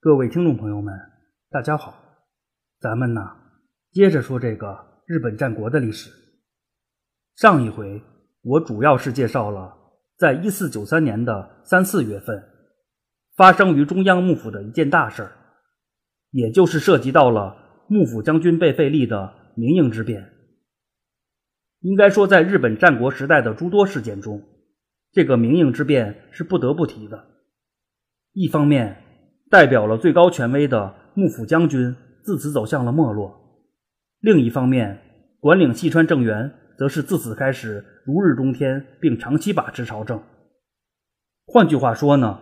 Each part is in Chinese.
各位听众朋友们，大家好，咱们呢接着说这个日本战国的历史。上一回我主要是介绍了，在一四九三年的三四月份，发生于中央幕府的一件大事儿，也就是涉及到了幕府将军被废立的明应之变。应该说，在日本战国时代的诸多事件中，这个明应之变是不得不提的。一方面，代表了最高权威的幕府将军自此走向了没落；另一方面，管领细川政元则是自此开始如日中天，并长期把持朝政。换句话说呢，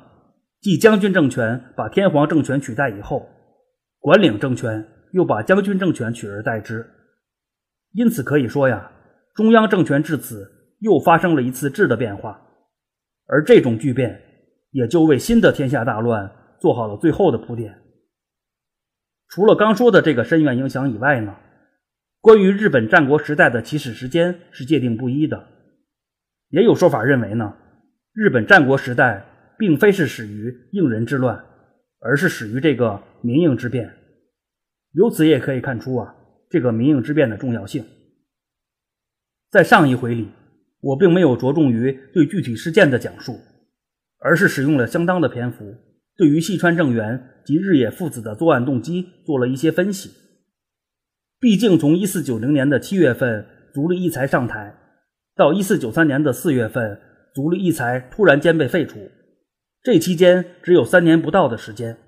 继将军政权把天皇政权取代以后，管领政权又把将军政权取而代之。因此可以说呀，中央政权至此又发生了一次质的变化，而这种巨变也就为新的天下大乱。做好了最后的铺垫。除了刚说的这个深远影响以外呢，关于日本战国时代的起始时间是界定不一的。也有说法认为呢，日本战国时代并非是始于应仁之乱，而是始于这个民应之变。由此也可以看出啊，这个民应之变的重要性。在上一回里，我并没有着重于对具体事件的讲述，而是使用了相当的篇幅。对于细川政元及日野父子的作案动机做了一些分析。毕竟，从一四九零年的七月份足利义才上台，到一四九三年的四月份足利义才突然间被废除，这期间只有三年不到的时间。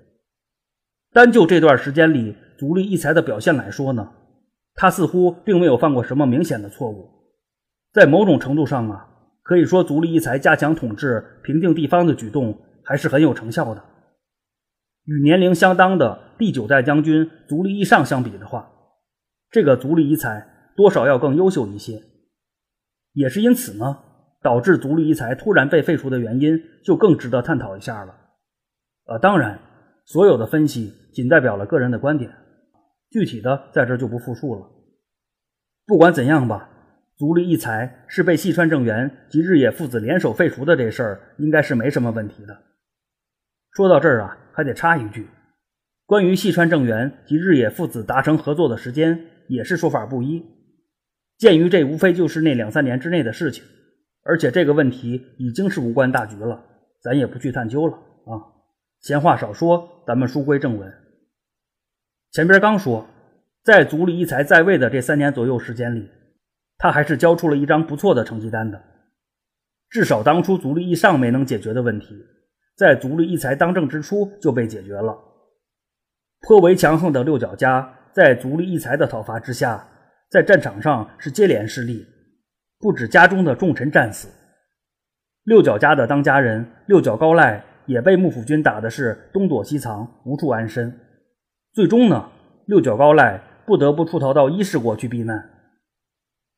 单就这段时间里足利义才的表现来说呢，他似乎并没有犯过什么明显的错误。在某种程度上啊，可以说足利义才加强统治、平定地方的举动还是很有成效的。与年龄相当的第九代将军足利义尚相比的话，这个足利义才多少要更优秀一些。也是因此呢，导致足利义才突然被废除的原因就更值得探讨一下了。呃，当然，所有的分析仅代表了个人的观点，具体的在这就不复述了。不管怎样吧，足利义才是被细川政元及日野父子联手废除的这事儿，应该是没什么问题的。说到这儿啊。还得插一句，关于细川政元及日野父子达成合作的时间，也是说法不一。鉴于这无非就是那两三年之内的事情，而且这个问题已经是无关大局了，咱也不去探究了啊。闲话少说，咱们书归正文。前边刚说，在足利义才在位的这三年左右时间里，他还是交出了一张不错的成绩单的，至少当初足利义尚没能解决的问题。在足利义才当政之初就被解决了。颇为强横的六角家在足利义才的讨伐之下，在战场上是接连失利，不止家中的重臣战死，六角家的当家人六角高赖也被幕府军打的是东躲西藏，无处安身。最终呢，六角高赖不得不出逃到伊势国去避难。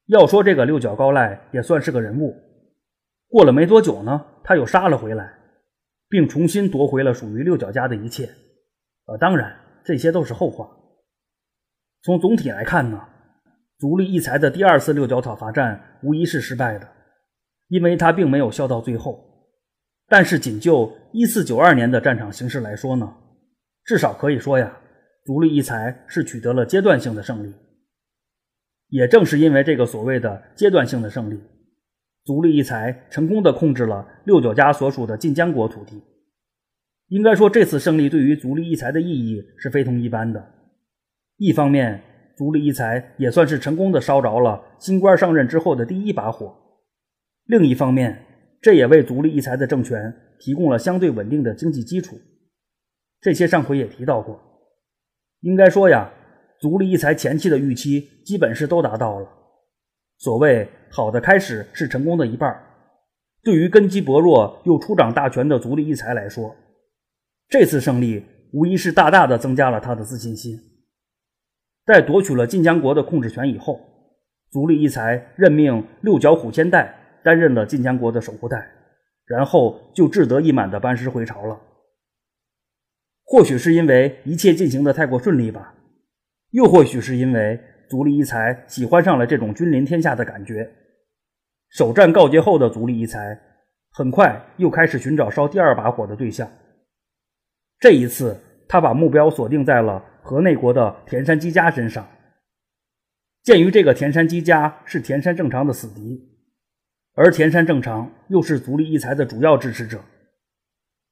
要说这个六角高赖也算是个人物，过了没多久呢，他又杀了回来。并重新夺回了属于六角家的一切，呃，当然这些都是后话。从总体来看呢，足利义才的第二次六角讨伐战无疑是失败的，因为他并没有笑到最后。但是仅就一四九二年的战场形势来说呢，至少可以说呀，足利义才是取得了阶段性的胜利。也正是因为这个所谓的阶段性的胜利。足利义才成功的控制了六角家所属的晋江国土地，应该说这次胜利对于足利义才的意义是非同一般的。一方面，足利义才也算是成功的烧着了新官上任之后的第一把火；另一方面，这也为足利义才的政权提供了相对稳定的经济基础。这些上回也提到过。应该说呀，足利义才前期的预期基本是都达到了。所谓好的开始是成功的一半。对于根基薄弱又初掌大权的足利义才来说，这次胜利无疑是大大的增加了他的自信心。在夺取了晋江国的控制权以后，足利义才任命六角虎千代担任了晋江国的守护代，然后就志得意满的班师回朝了。或许是因为一切进行的太过顺利吧，又或许是因为。足利义才喜欢上了这种君临天下的感觉。首战告捷后的足利义才，很快又开始寻找烧第二把火的对象。这一次，他把目标锁定在了河内国的田山基家身上。鉴于这个田山基家是田山正常的死敌，而田山正常又是足利义才的主要支持者，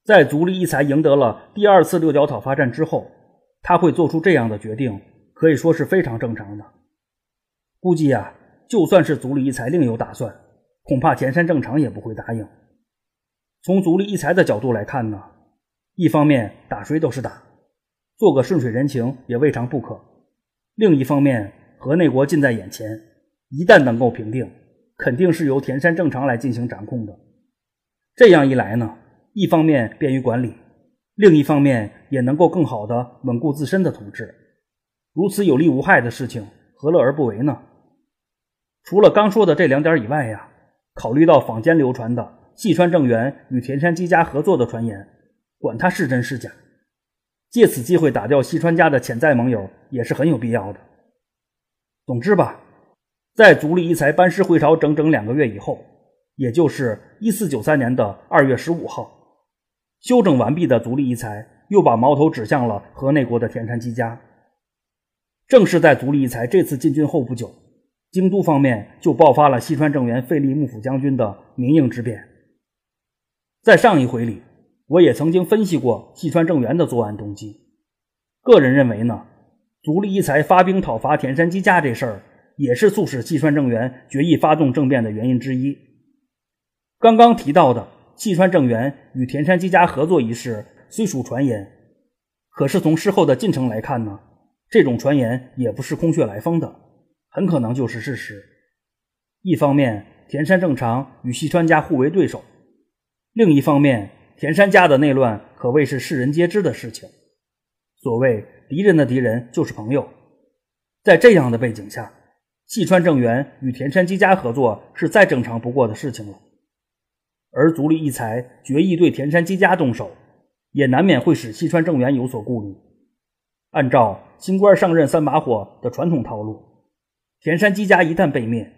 在足利义才赢得了第二次六角讨伐战之后，他会做出这样的决定，可以说是非常正常的。估计呀，就算是足利义才另有打算，恐怕田山正常也不会答应。从足利义才的角度来看呢，一方面打谁都是打。做个顺水人情也未尝不可。另一方面，河内国近在眼前，一旦能够平定，肯定是由田山正常来进行掌控的。这样一来呢，一方面便于管理，另一方面也能够更好的稳固自身的统治。如此有利无害的事情，何乐而不为呢？除了刚说的这两点以外呀，考虑到坊间流传的细川政元与田山基家合作的传言，管他是真是假。借此机会打掉细川家的潜在盟友也是很有必要的。总之吧，在足利义才班师回朝整整两个月以后，也就是一四九三年的二月十五号，休整完毕的足利义才又把矛头指向了河内国的田山基家。正是在足利义才这次进军后不久，京都方面就爆发了西川政元废立幕府将军的民营之变。在上一回里。我也曾经分析过细川政元的作案动机，个人认为呢，足利义才发兵讨伐田山基家这事儿，也是促使细川政元决意发动政变的原因之一。刚刚提到的细川政元与田山基家合作一事虽属传言，可是从事后的进程来看呢，这种传言也不是空穴来风的，很可能就是事实。一方面，田山正常与细川家互为对手；另一方面，田山家的内乱可谓是世人皆知的事情。所谓敌人的敌人就是朋友，在这样的背景下，细川政元与田山基家合作是再正常不过的事情了。而足利义才决意对田山基家动手，也难免会使细川政元有所顾虑。按照新官上任三把火的传统套路，田山基家一旦被灭，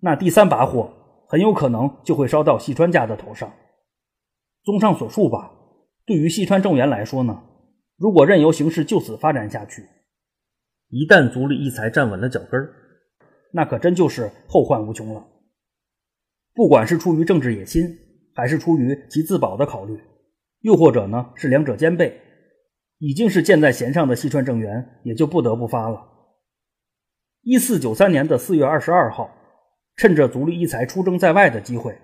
那第三把火很有可能就会烧到细川家的头上。综上所述吧，对于细川政元来说呢，如果任由形势就此发展下去，一旦足利义才站稳了脚跟那可真就是后患无穷了。不管是出于政治野心，还是出于其自保的考虑，又或者呢是两者兼备，已经是箭在弦上的细川政元也就不得不发了。一四九三年的四月二十二号，趁着足利义才出征在外的机会。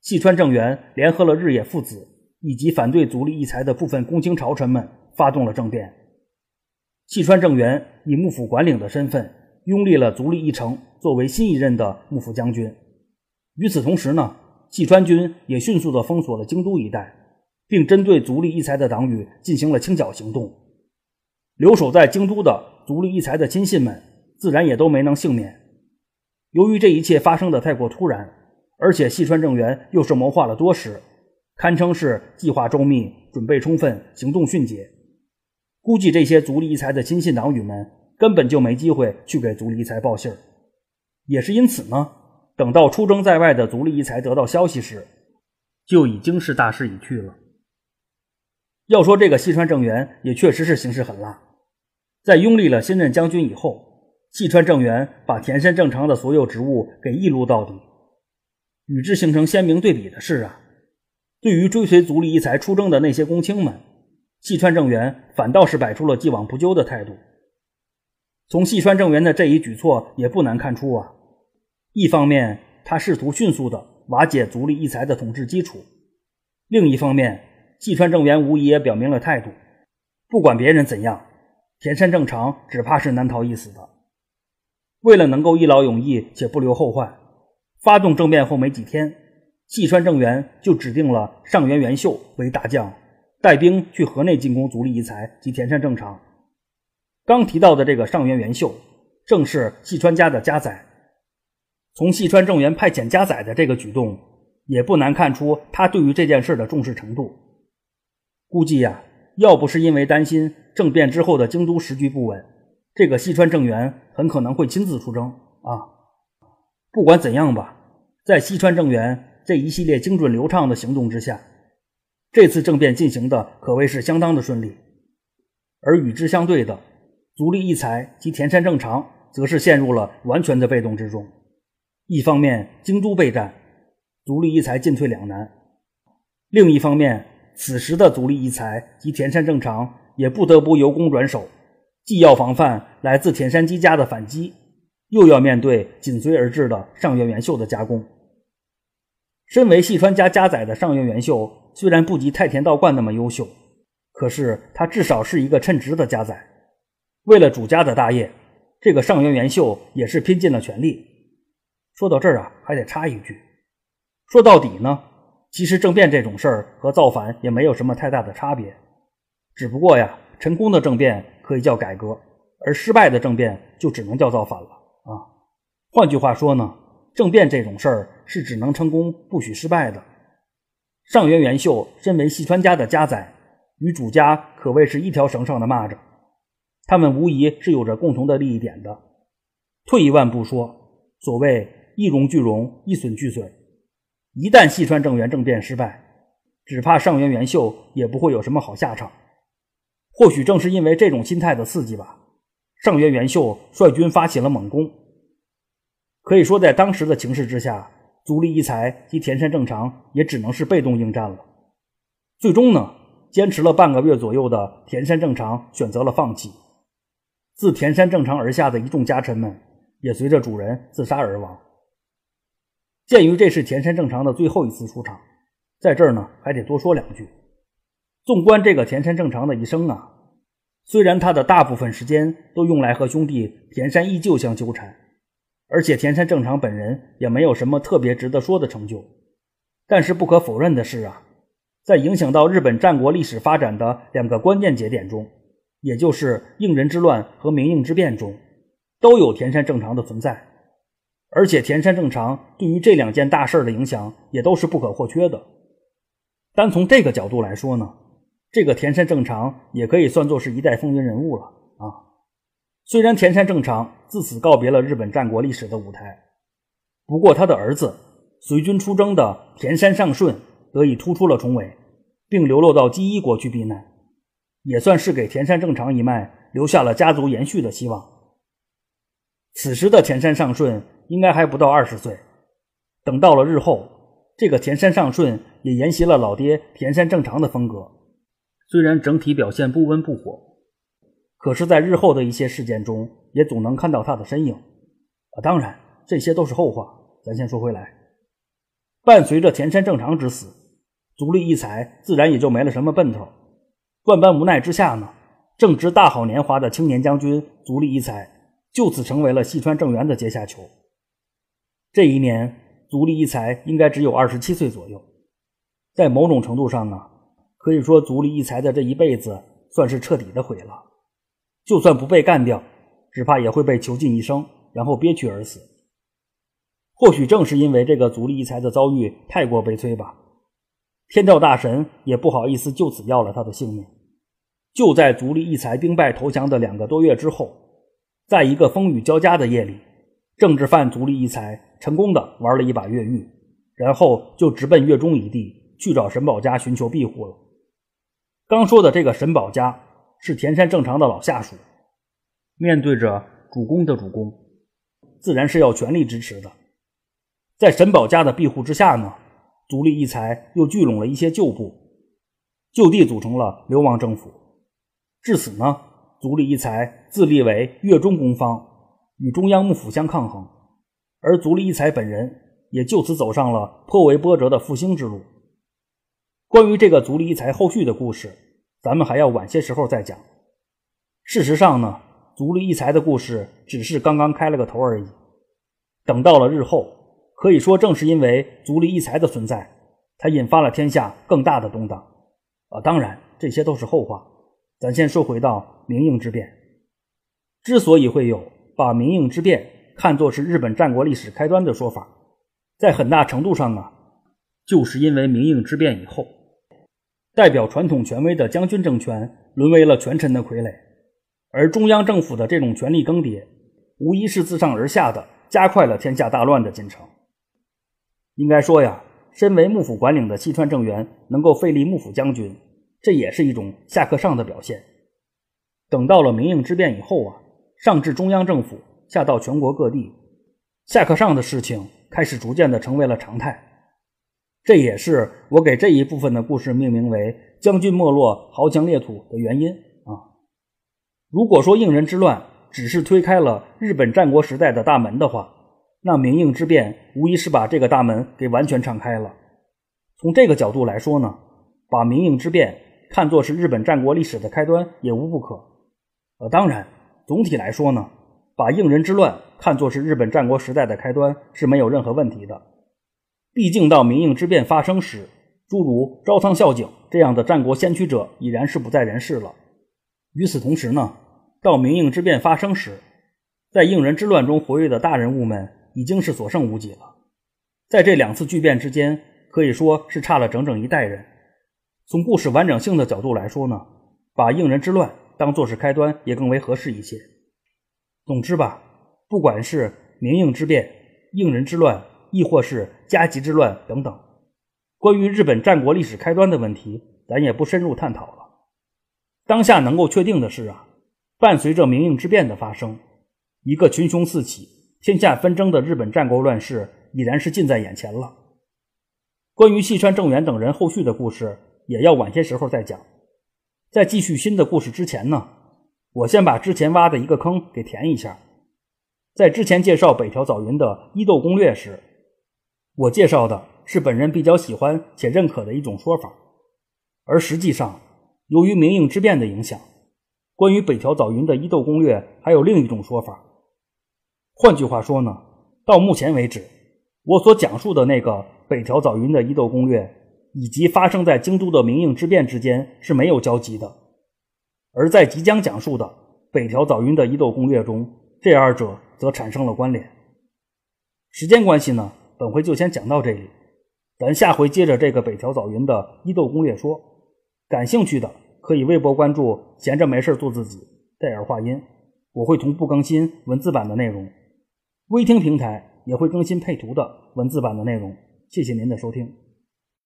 细川政元联合了日野父子以及反对足利义才的部分公卿朝臣们，发动了政变。细川政元以幕府管领的身份，拥立了足利义成作为新一任的幕府将军。与此同时呢，细川军也迅速地封锁了京都一带，并针对足利义才的党羽进行了清剿行动。留守在京都的足利义才的亲信们，自然也都没能幸免。由于这一切发生的太过突然。而且细川政元又是谋划了多时，堪称是计划周密、准备充分、行动迅捷。估计这些足利义才的亲信党羽们根本就没机会去给足利义才报信。也是因此呢，等到出征在外的足利义才得到消息时，就已经是大势已去了。要说这个细川政元也确实是形势狠辣，在拥立了新任将军以后，细川政元把田山正常的所有职务给一撸到底。与之形成鲜明对比的是啊，对于追随足利义才出征的那些公卿们，细川政元反倒是摆出了既往不咎的态度。从细川政元的这一举措也不难看出啊，一方面他试图迅速的瓦解足利义才的统治基础，另一方面细川政元无疑也表明了态度：不管别人怎样，田山正常只怕是难逃一死的。为了能够一劳永逸且不留后患。发动政变后没几天，细川政元就指定了上原元秀为大将，带兵去河内进攻足利义才及田山正常。刚提到的这个上原元秀，正是细川家的家宰。从细川政元派遣家宰的这个举动，也不难看出他对于这件事的重视程度。估计呀，要不是因为担心政变之后的京都时局不稳，这个西川政元很可能会亲自出征啊。不管怎样吧，在西川政元这一系列精准流畅的行动之下，这次政变进行的可谓是相当的顺利。而与之相对的，足利义才及田山正常则是陷入了完全的被动之中。一方面，京都备战，足利义才进退两难；另一方面，此时的足利义才及田山正常也不得不由攻转守，既要防范来自田山基家的反击，又要面对紧随而至的上原元秀的夹攻。身为细川家家宰的上原元秀，虽然不及太田道观那么优秀，可是他至少是一个称职的家宰。为了主家的大业，这个上原元秀也是拼尽了全力。说到这儿啊，还得插一句：说到底呢，其实政变这种事儿和造反也没有什么太大的差别。只不过呀，成功的政变可以叫改革，而失败的政变就只能叫造反了啊。换句话说呢？政变这种事儿是只能成功不许失败的。上原元秀身为细川家的家宰，与主家可谓是一条绳上的蚂蚱，他们无疑是有着共同的利益点的。退一万步说，所谓一荣俱荣，一损俱损，一旦细川政元政变失败，只怕上原元秀也不会有什么好下场。或许正是因为这种心态的刺激吧，上原元秀率军发起了猛攻。可以说，在当时的情势之下，足利义才及田山正常也只能是被动应战了。最终呢，坚持了半个月左右的田山正常选择了放弃。自田山正常而下的一众家臣们也随着主人自杀而亡。鉴于这是田山正常的最后一次出场，在这儿呢还得多说两句。纵观这个田山正常的一生啊，虽然他的大部分时间都用来和兄弟田山义旧相纠缠。而且田山正常本人也没有什么特别值得说的成就，但是不可否认的是啊，在影响到日本战国历史发展的两个关键节点中，也就是应仁之乱和明应之变中，都有田山正常的存在。而且田山正常对于这两件大事的影响也都是不可或缺的。单从这个角度来说呢，这个田山正常也可以算作是一代风云人物了啊。虽然田山正常自此告别了日本战国历史的舞台，不过他的儿子随军出征的田山上顺得以突出了重围，并流落到基伊国去避难，也算是给田山正常一脉留下了家族延续的希望。此时的田山上顺应该还不到二十岁，等到了日后，这个田山上顺也沿袭了老爹田山正常的风格，虽然整体表现不温不火。可是，在日后的一些事件中，也总能看到他的身影。啊，当然，这些都是后话。咱先说回来，伴随着田山正常之死，足利义才自然也就没了什么奔头。万般无奈之下呢，正值大好年华的青年将军足利义才就此成为了细川政元的阶下囚。这一年，足利义才应该只有二十七岁左右。在某种程度上啊，可以说足利义才的这一辈子算是彻底的毁了。就算不被干掉，只怕也会被囚禁一生，然后憋屈而死。或许正是因为这个足利义才的遭遇太过悲催吧，天照大神也不好意思就此要了他的性命。就在足利义才兵败投降的两个多月之后，在一个风雨交加的夜里，政治犯足利义才成功的玩了一把越狱，然后就直奔越中一地去找神保家寻求庇护了。刚说的这个神保家。是田山正常的老下属，面对着主公的主公，自然是要全力支持的。在神保家的庇护之下呢，足利义才又聚拢了一些旧部，就地组成了流亡政府。至此呢，足利义才自立为越中公方，与中央幕府相抗衡，而足利义才本人也就此走上了颇为波折的复兴之路。关于这个足利义才后续的故事。咱们还要晚些时候再讲。事实上呢，足利义才的故事只是刚刚开了个头而已。等到了日后，可以说正是因为足利义才的存在，才引发了天下更大的动荡。啊，当然这些都是后话。咱先说回到明应之变。之所以会有把明应之变看作是日本战国历史开端的说法，在很大程度上啊，就是因为明应之变以后。代表传统权威的将军政权沦为了权臣的傀儡，而中央政府的这种权力更迭，无疑是自上而下的加快了天下大乱的进程。应该说呀，身为幕府管领的西川政元能够废立幕府将军，这也是一种下克上的表现。等到了明应之变以后啊，上至中央政府，下到全国各地，下课上的事情开始逐渐的成为了常态。这也是我给这一部分的故事命名为“将军没落，豪强裂土”的原因啊。如果说应仁之乱只是推开了日本战国时代的大门的话，那明应之变无疑是把这个大门给完全敞开了。从这个角度来说呢，把明应之变看作是日本战国历史的开端也无不可。呃，当然，总体来说呢，把应人之乱看作是日本战国时代的开端是没有任何问题的。毕竟到明应之变发生时，诸如朝仓孝景这样的战国先驱者已然是不在人世了。与此同时呢，到明应之变发生时，在应人之乱中活跃的大人物们已经是所剩无几了。在这两次巨变之间，可以说是差了整整一代人。从故事完整性的角度来说呢，把应人之乱当做是开端也更为合适一些。总之吧，不管是明应之变、应仁之乱，亦或是甲级之乱等等，关于日本战国历史开端的问题，咱也不深入探讨了。当下能够确定的是啊，伴随着明应之变的发生，一个群雄四起、天下纷争的日本战国乱世已然是近在眼前了。关于细川政元等人后续的故事，也要晚些时候再讲。在继续新的故事之前呢，我先把之前挖的一个坑给填一下。在之前介绍北条早云的伊豆攻略时，我介绍的是本人比较喜欢且认可的一种说法，而实际上，由于明应之变的影响，关于北条早云的伊豆攻略还有另一种说法。换句话说呢，到目前为止，我所讲述的那个北条早云的伊豆攻略，以及发生在京都的明应之变之间是没有交集的，而在即将讲述的北条早云的伊豆攻略中，这二者则产生了关联。时间关系呢？本回就先讲到这里，咱下回接着这个北条早云的伊豆攻略说。感兴趣的可以微博关注“闲着没事做自己”，戴尔话音，我会同步更新文字版的内容。微听平台也会更新配图的文字版的内容。谢谢您的收听。